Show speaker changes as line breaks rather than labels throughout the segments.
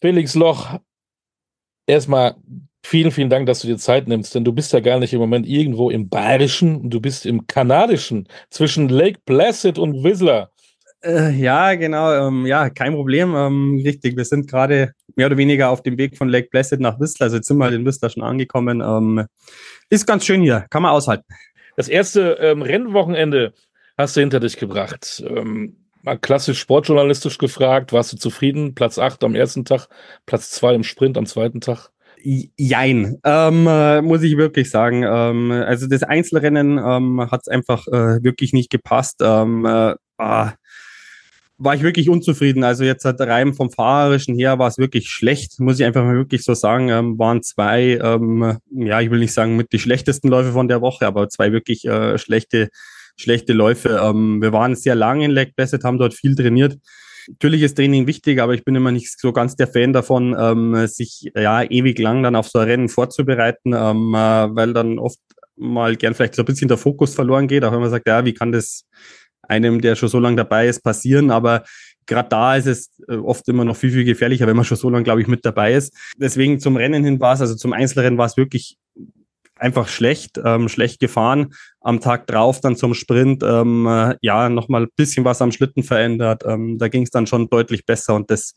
Felix Loch, erstmal vielen, vielen Dank, dass du dir Zeit nimmst, denn du bist ja gar nicht im Moment irgendwo im Bayerischen, du bist im Kanadischen, zwischen Lake Placid und Whistler.
Äh, ja, genau, ähm, ja, kein Problem. Ähm, richtig, wir sind gerade mehr oder weniger auf dem Weg von Lake Placid nach Whistler, also jetzt sind wir in Whistler schon angekommen. Ähm, ist ganz schön hier, kann man aushalten.
Das erste ähm, Rennwochenende hast du hinter dich gebracht. Ähm, mal klassisch sportjournalistisch gefragt, warst du zufrieden? Platz 8 am ersten Tag, Platz 2 im Sprint am zweiten Tag?
Jein, ähm, äh, muss ich wirklich sagen. Ähm, also das Einzelrennen ähm, hat es einfach äh, wirklich nicht gepasst. Ähm, äh, war ich wirklich unzufrieden. Also jetzt hat rein vom Fahrerischen her war es wirklich schlecht, muss ich einfach mal wirklich so sagen. Ähm, waren zwei, ähm, ja, ich will nicht sagen mit die schlechtesten Läufe von der Woche, aber zwei wirklich äh, schlechte, schlechte Läufe. Ähm, wir waren sehr lange in Lake Placid, haben dort viel trainiert. Natürlich ist Training wichtig, aber ich bin immer nicht so ganz der Fan davon, ähm, sich ja ewig lang dann auf so ein Rennen vorzubereiten, ähm, äh, weil dann oft mal gern vielleicht so ein bisschen der Fokus verloren geht, auch wenn man sagt, ja, wie kann das einem, der schon so lange dabei ist, passieren. Aber gerade da ist es äh, oft immer noch viel, viel gefährlicher, wenn man schon so lange, glaube ich, mit dabei ist. Deswegen zum Rennen hin war es, also zum Einzelrennen war es wirklich einfach schlecht, ähm, schlecht gefahren. Am Tag drauf dann zum Sprint, ähm, äh, ja, nochmal ein bisschen was am Schlitten verändert. Ähm, da ging es dann schon deutlich besser und das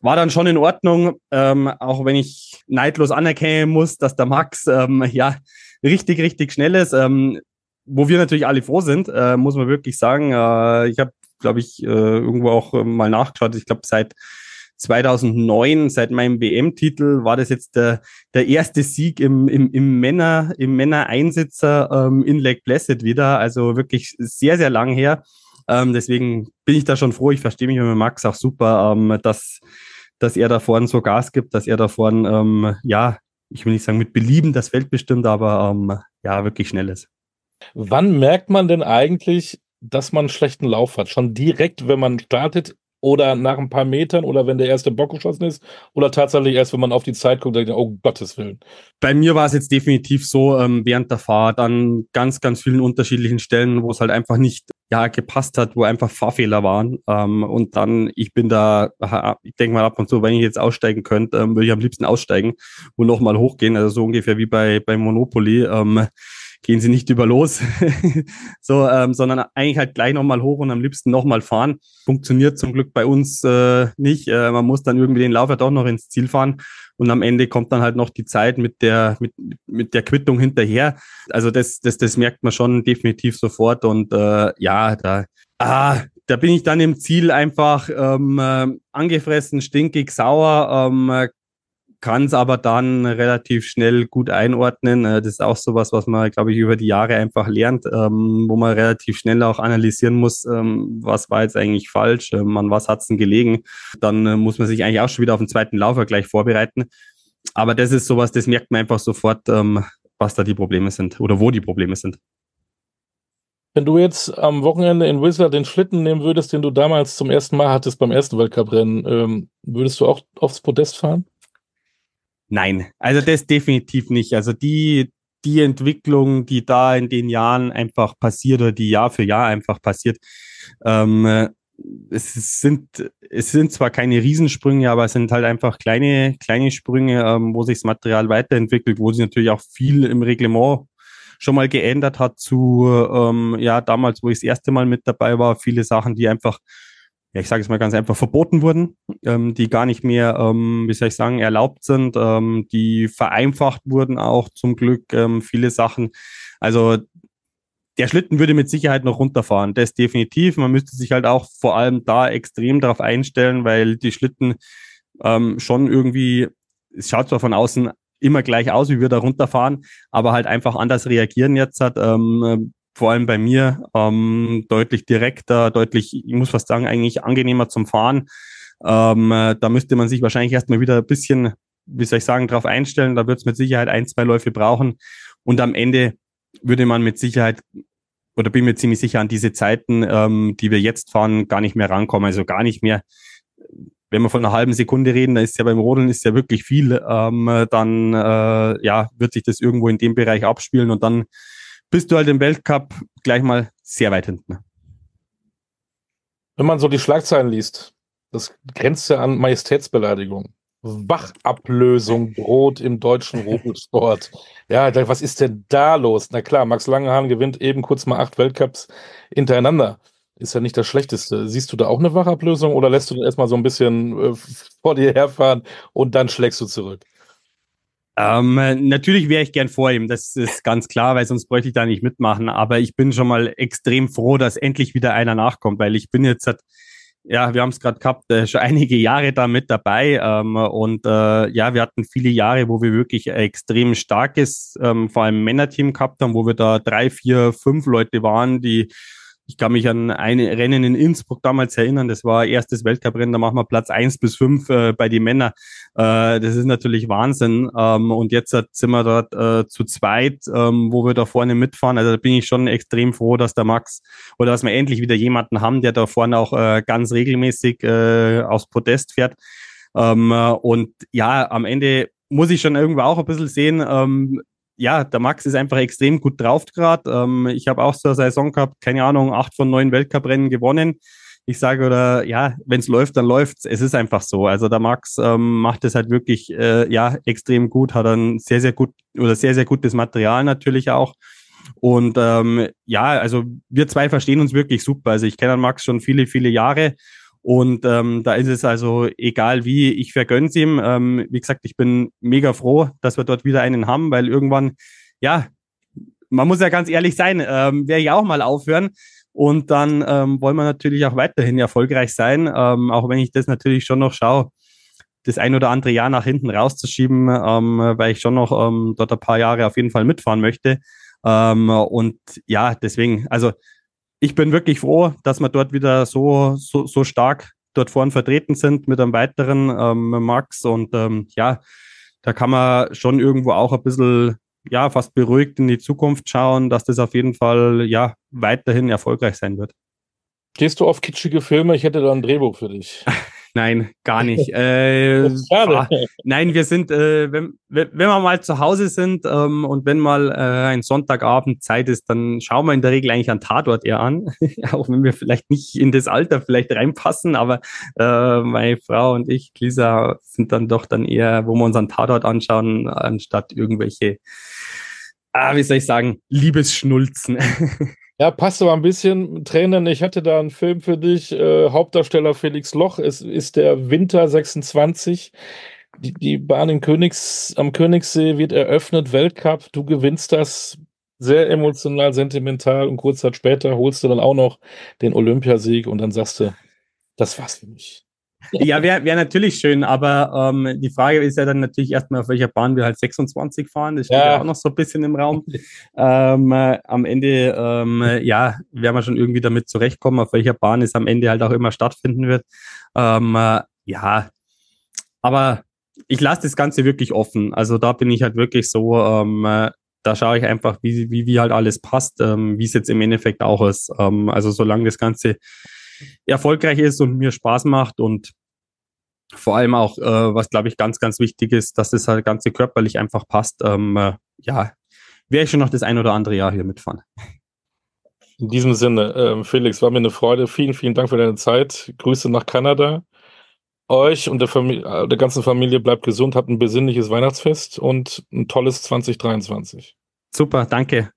war dann schon in Ordnung, ähm, auch wenn ich neidlos anerkennen muss, dass der Max ähm, ja richtig, richtig schnell ist. Ähm, wo wir natürlich alle froh sind, äh, muss man wirklich sagen. Äh, ich habe, glaube ich, äh, irgendwo auch mal nachgeschaut. Ich glaube, seit 2009, seit meinem WM-Titel, war das jetzt der, der erste Sieg im, im, im Männer, im Männer-Einsitzer ähm, in Lake Placid wieder. Also wirklich sehr, sehr lang her. Ähm, deswegen bin ich da schon froh. Ich verstehe mich mit Max auch super, ähm, dass, dass er da vorne so Gas gibt, dass er da vorne, ähm, ja, ich will nicht sagen mit Belieben das Feld bestimmt, aber ähm, ja, wirklich schnell ist.
Wann merkt man denn eigentlich, dass man einen schlechten Lauf hat? Schon direkt, wenn man startet oder nach ein paar Metern oder wenn der erste Bock geschossen ist oder tatsächlich erst, wenn man auf die Zeit guckt, denkt, oh Gottes Willen.
Bei mir war es jetzt definitiv so, ähm, während der Fahrt an ganz, ganz vielen unterschiedlichen Stellen, wo es halt einfach nicht ja, gepasst hat, wo einfach Fahrfehler waren. Ähm, und dann, ich bin da, ich denke mal ab und zu, wenn ich jetzt aussteigen könnte, ähm, würde ich am liebsten aussteigen und nochmal hochgehen. Also so ungefähr wie bei, bei Monopoly. Ähm, gehen sie nicht über los, so, ähm, sondern eigentlich halt gleich nochmal hoch und am liebsten nochmal fahren. Funktioniert zum Glück bei uns äh, nicht. Äh, man muss dann irgendwie den Lauf ja doch noch ins Ziel fahren und am Ende kommt dann halt noch die Zeit mit der mit, mit der Quittung hinterher. Also das das das merkt man schon definitiv sofort und äh, ja da ah, da bin ich dann im Ziel einfach ähm, äh, angefressen, stinkig, sauer, ähm, kann es aber dann relativ schnell gut einordnen. Äh, das ist auch sowas, was man, glaube ich, über die Jahre einfach lernt, ähm, wo man relativ schnell auch analysieren muss, ähm, was war jetzt eigentlich falsch, ähm, an was hat es denn gelegen. Dann äh, muss man sich eigentlich auch schon wieder auf den zweiten Laufer gleich vorbereiten. Aber das ist sowas, das merkt man einfach sofort, was da die Probleme sind oder wo die Probleme sind.
Wenn du jetzt am Wochenende in Whistler den Schlitten nehmen würdest, den du damals zum ersten Mal hattest beim ersten Weltcuprennen, würdest du auch aufs Podest fahren?
Nein, also das definitiv nicht. Also die, die Entwicklung, die da in den Jahren einfach passiert oder die Jahr für Jahr einfach passiert, ähm, es sind, es sind zwar keine Riesensprünge, aber es sind halt einfach kleine, kleine Sprünge, ähm, wo sich das Material weiterentwickelt, wo sich natürlich auch viel im Reglement schon mal geändert hat zu, ähm, ja, damals, wo ich das erste Mal mit dabei war, viele Sachen, die einfach ja, ich sage es mal ganz einfach, verboten wurden, ähm, die gar nicht mehr, ähm, wie soll ich sagen, erlaubt sind, ähm, die vereinfacht wurden auch zum Glück ähm, viele Sachen. Also der Schlitten würde mit Sicherheit noch runterfahren, das definitiv. Man müsste sich halt auch vor allem da extrem darauf einstellen, weil die Schlitten ähm, schon irgendwie, es schaut zwar von außen immer gleich aus, wie wir da runterfahren, aber halt einfach anders reagieren jetzt hat. Ähm, vor allem bei mir ähm, deutlich direkter, deutlich, ich muss fast sagen, eigentlich angenehmer zum Fahren. Ähm, äh, da müsste man sich wahrscheinlich erstmal wieder ein bisschen, wie soll ich sagen, darauf einstellen. Da wird es mit Sicherheit ein, zwei Läufe brauchen. Und am Ende würde man mit Sicherheit oder bin mir ziemlich sicher an diese Zeiten, ähm, die wir jetzt fahren, gar nicht mehr rankommen. Also gar nicht mehr. Wenn wir von einer halben Sekunde reden, da ist ja beim Rodeln ist ja wirklich viel. Ähm, dann äh, ja wird sich das irgendwo in dem Bereich abspielen und dann bist du halt im Weltcup gleich mal sehr weit hinten.
Wenn man so die Schlagzeilen liest, das grenzt ja an Majestätsbeleidigung. Wachablösung droht im deutschen Rodelsport. Ja, was ist denn da los? Na klar, Max Langehahn gewinnt eben kurz mal acht Weltcups hintereinander. Ist ja nicht das Schlechteste. Siehst du da auch eine Wachablösung oder lässt du den erstmal so ein bisschen äh, vor dir herfahren und dann schlägst du zurück?
Ähm, natürlich wäre ich gern vor ihm, das ist ganz klar, weil sonst bräuchte ich da nicht mitmachen. Aber ich bin schon mal extrem froh, dass endlich wieder einer nachkommt, weil ich bin jetzt, ja, wir haben es gerade gehabt, äh, schon einige Jahre da mit dabei. Ähm, und äh, ja, wir hatten viele Jahre, wo wir wirklich extrem starkes, ähm, vor allem Männerteam gehabt haben, wo wir da drei, vier, fünf Leute waren, die ich kann mich an ein Rennen in Innsbruck damals erinnern. Das war erstes Weltcuprennen. Da machen wir Platz eins bis fünf äh, bei den Männern. Äh, das ist natürlich Wahnsinn. Ähm, und jetzt sind wir dort äh, zu zweit, ähm, wo wir da vorne mitfahren. Also da bin ich schon extrem froh, dass der Max oder dass wir endlich wieder jemanden haben, der da vorne auch äh, ganz regelmäßig äh, aufs Podest fährt. Ähm, und ja, am Ende muss ich schon irgendwo auch ein bisschen sehen, ähm, ja, der Max ist einfach extrem gut drauf gerade. Ähm, ich habe auch eine Saison gehabt, keine Ahnung, acht von neun Weltcuprennen gewonnen. Ich sage, oder ja, wenn es läuft, dann läuft's. Es ist einfach so. Also der Max ähm, macht es halt wirklich äh, ja extrem gut, hat ein sehr, sehr gut oder sehr, sehr gutes Material natürlich auch. Und ähm, ja, also wir zwei verstehen uns wirklich super. Also ich kenne Max schon viele, viele Jahre und ähm, da ist es also egal wie, ich vergönn's ihm. Ähm, wie gesagt, ich bin mega froh, dass wir dort wieder einen haben, weil irgendwann, ja, man muss ja ganz ehrlich sein, ähm, werde ich auch mal aufhören. Und dann ähm, wollen wir natürlich auch weiterhin erfolgreich sein, ähm, auch wenn ich das natürlich schon noch schaue, das ein oder andere Jahr nach hinten rauszuschieben, ähm, weil ich schon noch ähm, dort ein paar Jahre auf jeden Fall mitfahren möchte. Ähm, und ja, deswegen, also ich bin wirklich froh, dass wir dort wieder so, so, so stark dort vorn vertreten sind mit einem weiteren ähm, Max. Und ähm, ja, da kann man schon irgendwo auch ein bisschen, ja, fast beruhigt in die Zukunft schauen, dass das auf jeden Fall, ja, weiterhin erfolgreich sein wird.
Gehst du auf kitschige Filme? Ich hätte da ein Drehbuch für dich.
Nein, gar nicht. Äh, ah, nein, wir sind, äh, wenn, wenn wir mal zu Hause sind ähm, und wenn mal äh, ein Sonntagabend Zeit ist, dann schauen wir in der Regel eigentlich einen Tatort eher an, auch wenn wir vielleicht nicht in das Alter vielleicht reinpassen, aber äh, meine Frau und ich, Lisa, sind dann doch dann eher, wo wir uns einen Tatort anschauen, anstatt irgendwelche, ah, wie soll ich sagen, Liebesschnulzen.
Ja, passt aber ein bisschen. Tränen, ich hatte da einen Film für dich. Äh, Hauptdarsteller Felix Loch. Es ist der Winter 26. Die, die Bahn in Königs, am Königssee wird eröffnet, Weltcup. Du gewinnst das sehr emotional, sentimental und kurz Zeit später holst du dann auch noch den Olympiasieg und dann sagst du, das war's für mich.
Ja, wäre wär natürlich schön, aber ähm, die Frage ist ja dann natürlich erstmal, auf welcher Bahn wir halt 26 fahren. Das steht ja, ja auch noch so ein bisschen im Raum. ähm, äh, am Ende, ähm, ja, werden wir schon irgendwie damit zurechtkommen, auf welcher Bahn es am Ende halt auch immer stattfinden wird. Ähm, äh, ja, aber ich lasse das Ganze wirklich offen. Also da bin ich halt wirklich so, ähm, äh, da schaue ich einfach, wie, wie, wie halt alles passt, ähm, wie es jetzt im Endeffekt auch ist. Ähm, also solange das Ganze erfolgreich ist und mir Spaß macht und vor allem auch, äh, was glaube ich ganz, ganz wichtig ist, dass das halt ganze körperlich einfach passt. Ähm, äh, ja, werde ich schon noch das ein oder andere Jahr hier mitfahren.
In diesem Sinne, äh, Felix, war mir eine Freude. Vielen, vielen Dank für deine Zeit. Grüße nach Kanada. Euch und der, Familie, äh, der ganzen Familie bleibt gesund, habt ein besinnliches Weihnachtsfest und ein tolles 2023.
Super, danke.